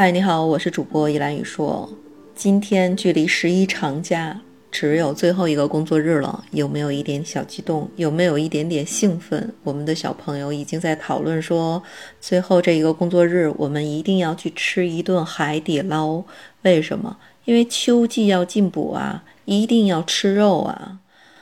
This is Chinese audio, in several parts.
嗨，你好，我是主播依兰雨说。今天距离十一长假只有最后一个工作日了，有没有一点小激动？有没有一点点兴奋？我们的小朋友已经在讨论说，最后这一个工作日，我们一定要去吃一顿海底捞。为什么？因为秋季要进补啊，一定要吃肉啊。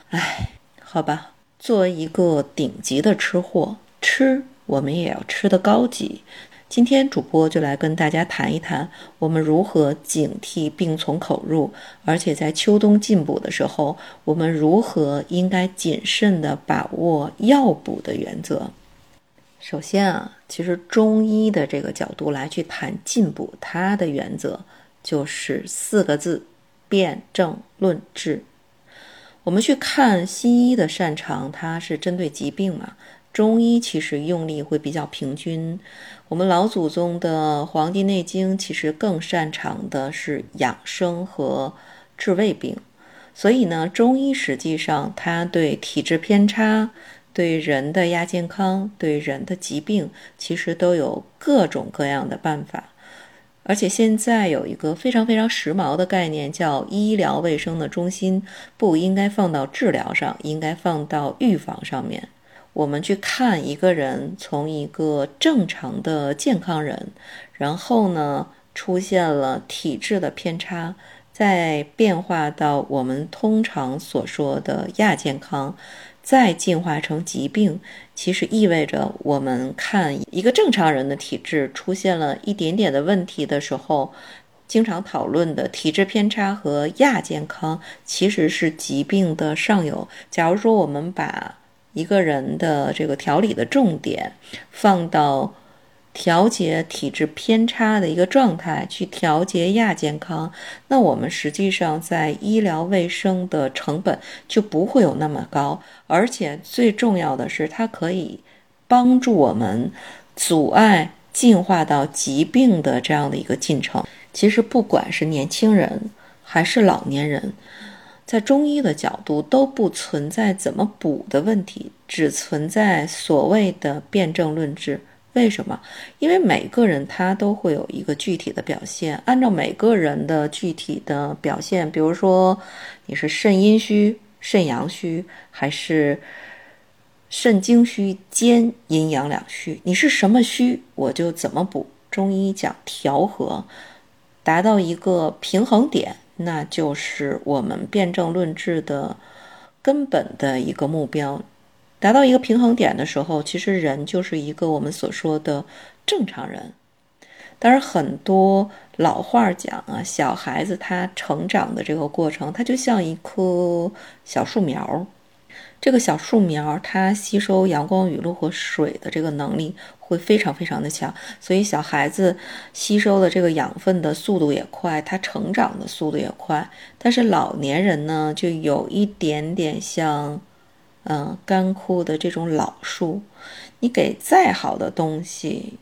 哎，好吧，作为一个顶级的吃货，吃我们也要吃的高级。今天主播就来跟大家谈一谈，我们如何警惕病从口入，而且在秋冬进补的时候，我们如何应该谨慎的把握药补的原则。首先啊，其实中医的这个角度来去谈进补，它的原则就是四个字：辨证论治。我们去看西医的擅长，它是针对疾病嘛。中医其实用力会比较平均，我们老祖宗的《黄帝内经》其实更擅长的是养生和治胃病，所以呢，中医实际上它对体质偏差、对人的亚健康、对人的疾病，其实都有各种各样的办法。而且现在有一个非常非常时髦的概念，叫医疗卫生的中心，不应该放到治疗上，应该放到预防上面。我们去看一个人，从一个正常的健康人，然后呢出现了体质的偏差，再变化到我们通常所说的亚健康，再进化成疾病，其实意味着我们看一个正常人的体质出现了一点点的问题的时候，经常讨论的体质偏差和亚健康其实是疾病的上游。假如说我们把一个人的这个调理的重点放到调节体质偏差的一个状态，去调节亚健康，那我们实际上在医疗卫生的成本就不会有那么高，而且最重要的是，它可以帮助我们阻碍进化到疾病的这样的一个进程。其实，不管是年轻人还是老年人。在中医的角度都不存在怎么补的问题，只存在所谓的辨证论治。为什么？因为每个人他都会有一个具体的表现，按照每个人的具体的表现，比如说你是肾阴虚、肾阳虚，还是肾精虚兼阴阳两虚，你是什么虚，我就怎么补。中医讲调和，达到一个平衡点。那就是我们辩证论治的根本的一个目标，达到一个平衡点的时候，其实人就是一个我们所说的正常人。当然，很多老话讲啊，小孩子他成长的这个过程，他就像一棵小树苗。这个小树苗，它吸收阳光、雨露和水的这个能力会非常非常的强，所以小孩子吸收的这个养分的速度也快，它成长的速度也快。但是老年人呢，就有一点点像，嗯，干枯的这种老树，你给再好的东西，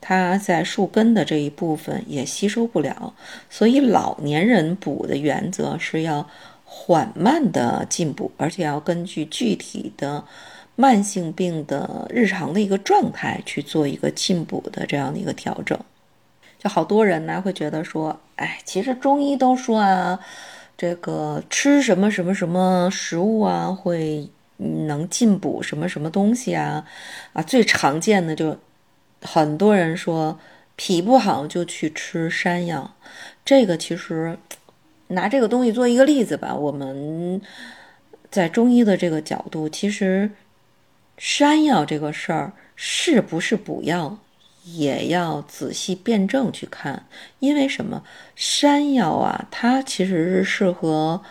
它在树根的这一部分也吸收不了。所以老年人补的原则是要。缓慢的进步，而且要根据具体的慢性病的日常的一个状态去做一个进补的这样的一个调整。就好多人呢会觉得说，哎，其实中医都说啊，这个吃什么什么什么食物啊，会能进补什么什么东西啊，啊，最常见的就很多人说脾不好就去吃山药，这个其实。拿这个东西做一个例子吧，我们在中医的这个角度，其实山药这个事儿是不是补药，也要仔细辩证去看。因为什么？山药啊，它其实是适合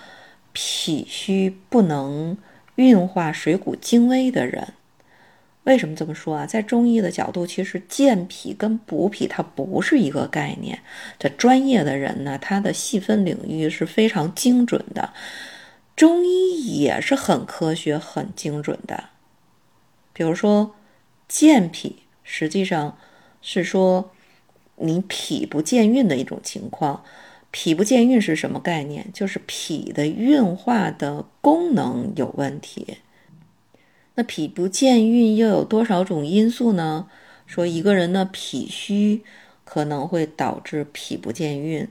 脾虚不能运化水谷精微的人。为什么这么说啊？在中医的角度，其实健脾跟补脾它不是一个概念。这专业的人呢，他的细分领域是非常精准的。中医也是很科学、很精准的。比如说，健脾实际上是说你脾不健运的一种情况。脾不健运是什么概念？就是脾的运化的功能有问题。那脾不健运又有多少种因素呢？说一个人的脾虚，可能会导致脾不健运。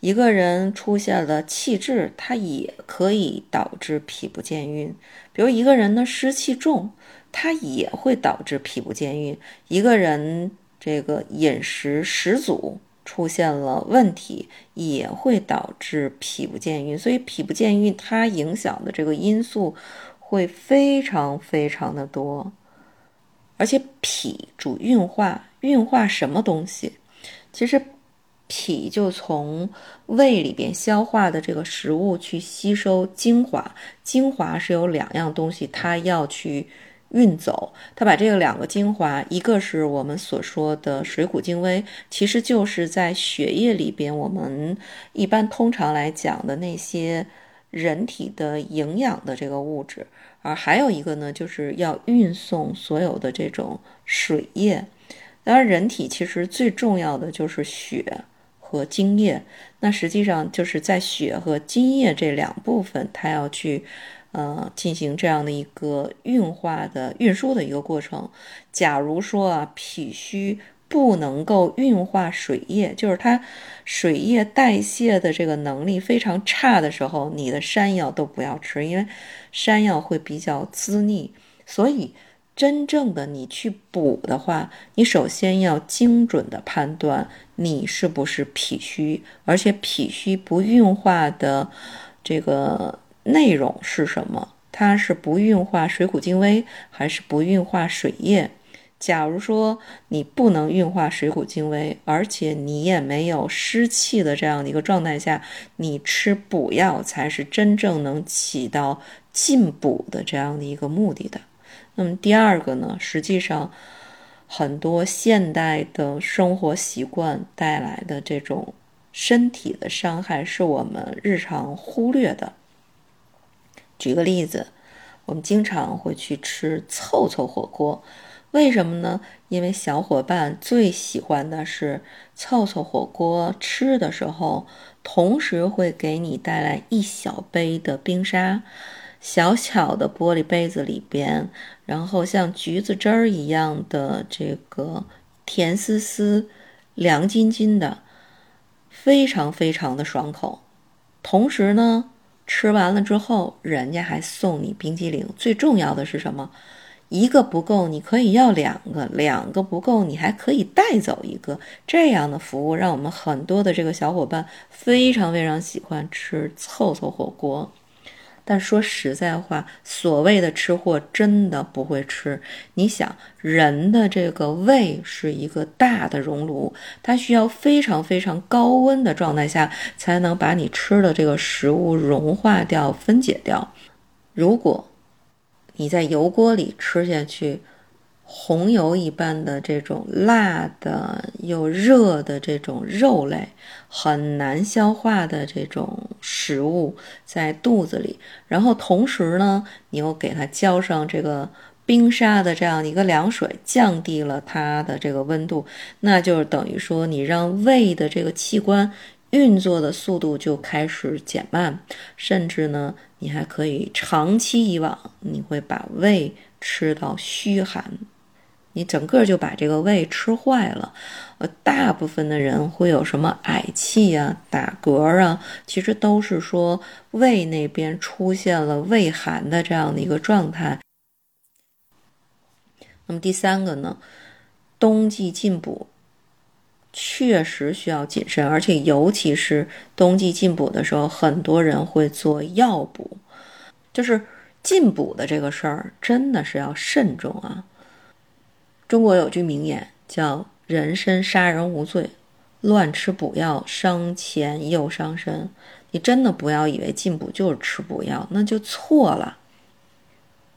一个人出现了气滞，它也可以导致脾不健运。比如一个人的湿气重，它也会导致脾不健运。一个人这个饮食食阻出现了问题，也会导致脾不健运。所以脾不健运它影响的这个因素会非常非常的多。而且脾主运化，运化什么东西？其实。脾就从胃里边消化的这个食物去吸收精华，精华是有两样东西，它要去运走。它把这个两个精华，一个是我们所说的水谷精微，其实就是在血液里边，我们一般通常来讲的那些人体的营养的这个物质。而还有一个呢，就是要运送所有的这种水液。当然，人体其实最重要的就是血。和精液，那实际上就是在血和精液这两部分，它要去，呃，进行这样的一个运化的运输的一个过程。假如说啊，脾虚不能够运化水液，就是它水液代谢的这个能力非常差的时候，你的山药都不要吃，因为山药会比较滋腻，所以。真正的你去补的话，你首先要精准的判断你是不是脾虚，而且脾虚不运化的这个内容是什么？它是不运化水谷精微，还是不运化水液？假如说你不能运化水谷精微，而且你也没有湿气的这样的一个状态下，你吃补药才是真正能起到进补的这样的一个目的的。那么第二个呢，实际上很多现代的生活习惯带来的这种身体的伤害，是我们日常忽略的。举个例子，我们经常会去吃凑凑火锅，为什么呢？因为小伙伴最喜欢的是凑凑火锅，吃的时候同时会给你带来一小杯的冰沙。小巧的玻璃杯子里边，然后像橘子汁儿一样的这个甜丝丝、凉津津的，非常非常的爽口。同时呢，吃完了之后，人家还送你冰激凌。最重要的是什么？一个不够，你可以要两个；两个不够，你还可以带走一个。这样的服务让我们很多的这个小伙伴非常非常喜欢吃凑凑火锅。但说实在话，所谓的吃货真的不会吃。你想，人的这个胃是一个大的熔炉，它需要非常非常高温的状态下，才能把你吃的这个食物融化掉、分解掉。如果你在油锅里吃下去，红油一般的这种辣的又热的这种肉类，很难消化的这种食物在肚子里，然后同时呢，你又给它浇上这个冰沙的这样一个凉水，降低了它的这个温度，那就是等于说你让胃的这个器官运作的速度就开始减慢，甚至呢，你还可以长期以往，你会把胃吃到虚寒。你整个就把这个胃吃坏了，呃，大部分的人会有什么嗳气啊、打嗝啊，其实都是说胃那边出现了胃寒的这样的一个状态。那么第三个呢，冬季进补确实需要谨慎，而且尤其是冬季进补的时候，很多人会做药补，就是进补的这个事儿，真的是要慎重啊。中国有句名言叫“人参杀人无罪，乱吃补药伤钱又伤身”。你真的不要以为进补就是吃补药，那就错了。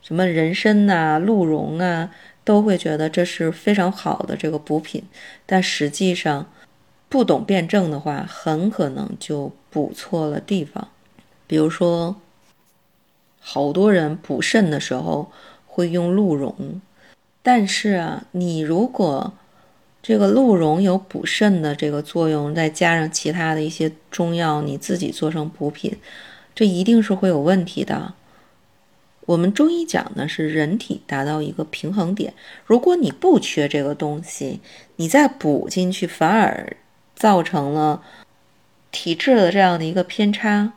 什么人参呐、鹿茸啊，都会觉得这是非常好的这个补品，但实际上不懂辩证的话，很可能就补错了地方。比如说，好多人补肾的时候会用鹿茸。但是啊，你如果这个鹿茸有补肾的这个作用，再加上其他的一些中药，你自己做成补品，这一定是会有问题的。我们中医讲呢是人体达到一个平衡点，如果你不缺这个东西，你再补进去，反而造成了体质的这样的一个偏差，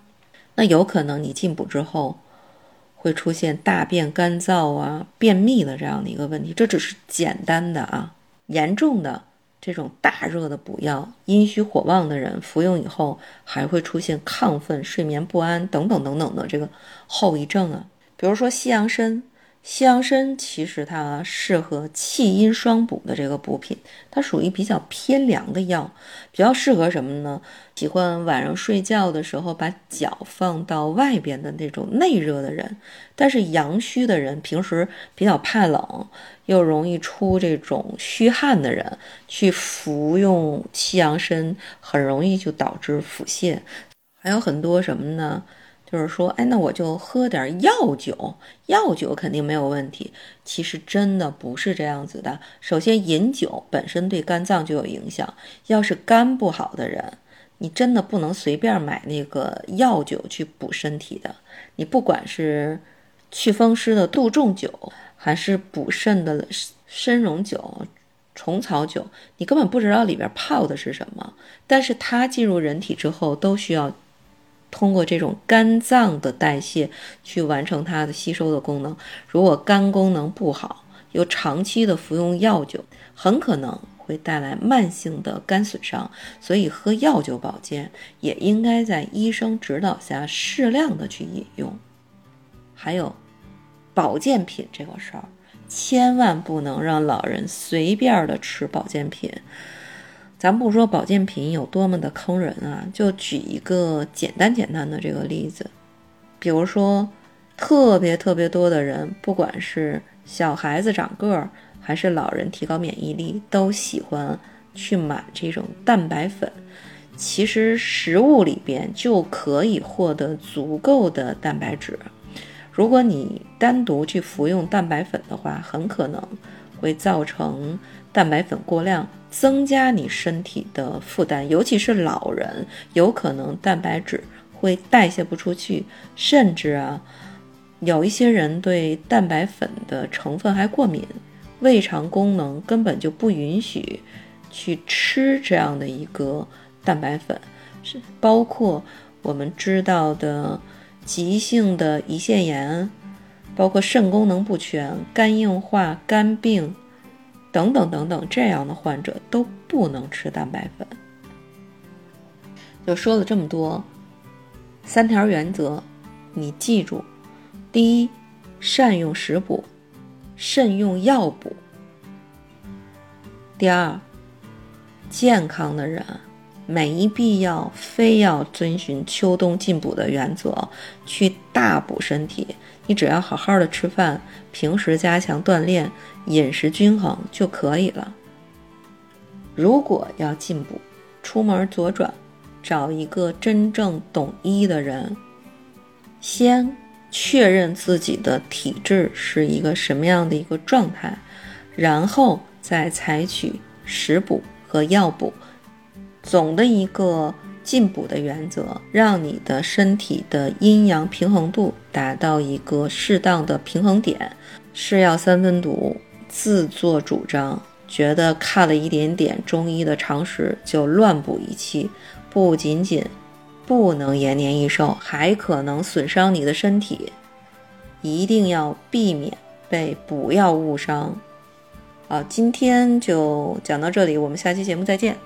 那有可能你进补之后会出现大便干燥啊、便秘的这样的一个问题。这只是简单的啊，严重的这种大热的补药，阴虚火旺的人服用以后还会出现亢奋、睡眠不安等等等等的这个后遗症啊。比如说西洋参，西洋参其实它适合气阴双补的这个补品，它属于比较偏凉的药，比较适合什么呢？喜欢晚上睡觉的时候把脚放到外边的那种内热的人，但是阳虚的人，平时比较怕冷又容易出这种虚汗的人，去服用西洋参，很容易就导致腹泻。还有很多什么呢？就是说，哎，那我就喝点药酒，药酒肯定没有问题。其实真的不是这样子的。首先，饮酒本身对肝脏就有影响。要是肝不好的人，你真的不能随便买那个药酒去补身体的。你不管是祛风湿的杜仲酒，还是补肾的参茸酒、虫草酒，你根本不知道里边泡的是什么。但是它进入人体之后，都需要。通过这种肝脏的代谢去完成它的吸收的功能。如果肝功能不好，又长期的服用药酒，很可能会带来慢性的肝损伤。所以喝药酒保健也应该在医生指导下适量的去饮用。还有保健品这个事儿，千万不能让老人随便的吃保健品。咱不说保健品有多么的坑人啊，就举一个简单简单的这个例子，比如说，特别特别多的人，不管是小孩子长个儿，还是老人提高免疫力，都喜欢去买这种蛋白粉。其实食物里边就可以获得足够的蛋白质，如果你单独去服用蛋白粉的话，很可能会造成蛋白粉过量。增加你身体的负担，尤其是老人，有可能蛋白质会代谢不出去，甚至啊，有一些人对蛋白粉的成分还过敏，胃肠功能根本就不允许去吃这样的一个蛋白粉，是包括我们知道的急性的胰腺炎，包括肾功能不全、肝硬化、肝病。等等等等，这样的患者都不能吃蛋白粉。就说了这么多，三条原则，你记住：第一，善用食补，慎用药补；第二，健康的人没必要非要遵循秋冬进补的原则去大补身体。你只要好好的吃饭，平时加强锻炼，饮食均衡就可以了。如果要进补，出门左转，找一个真正懂医的人，先确认自己的体质是一个什么样的一个状态，然后再采取食补和药补，总的一个。进补的原则，让你的身体的阴阳平衡度达到一个适当的平衡点。是药三分毒，自作主张，觉得看了一点点中医的常识就乱补一气，不仅仅不能延年益寿，还可能损伤你的身体。一定要避免被补药误伤。好，今天就讲到这里，我们下期节目再见。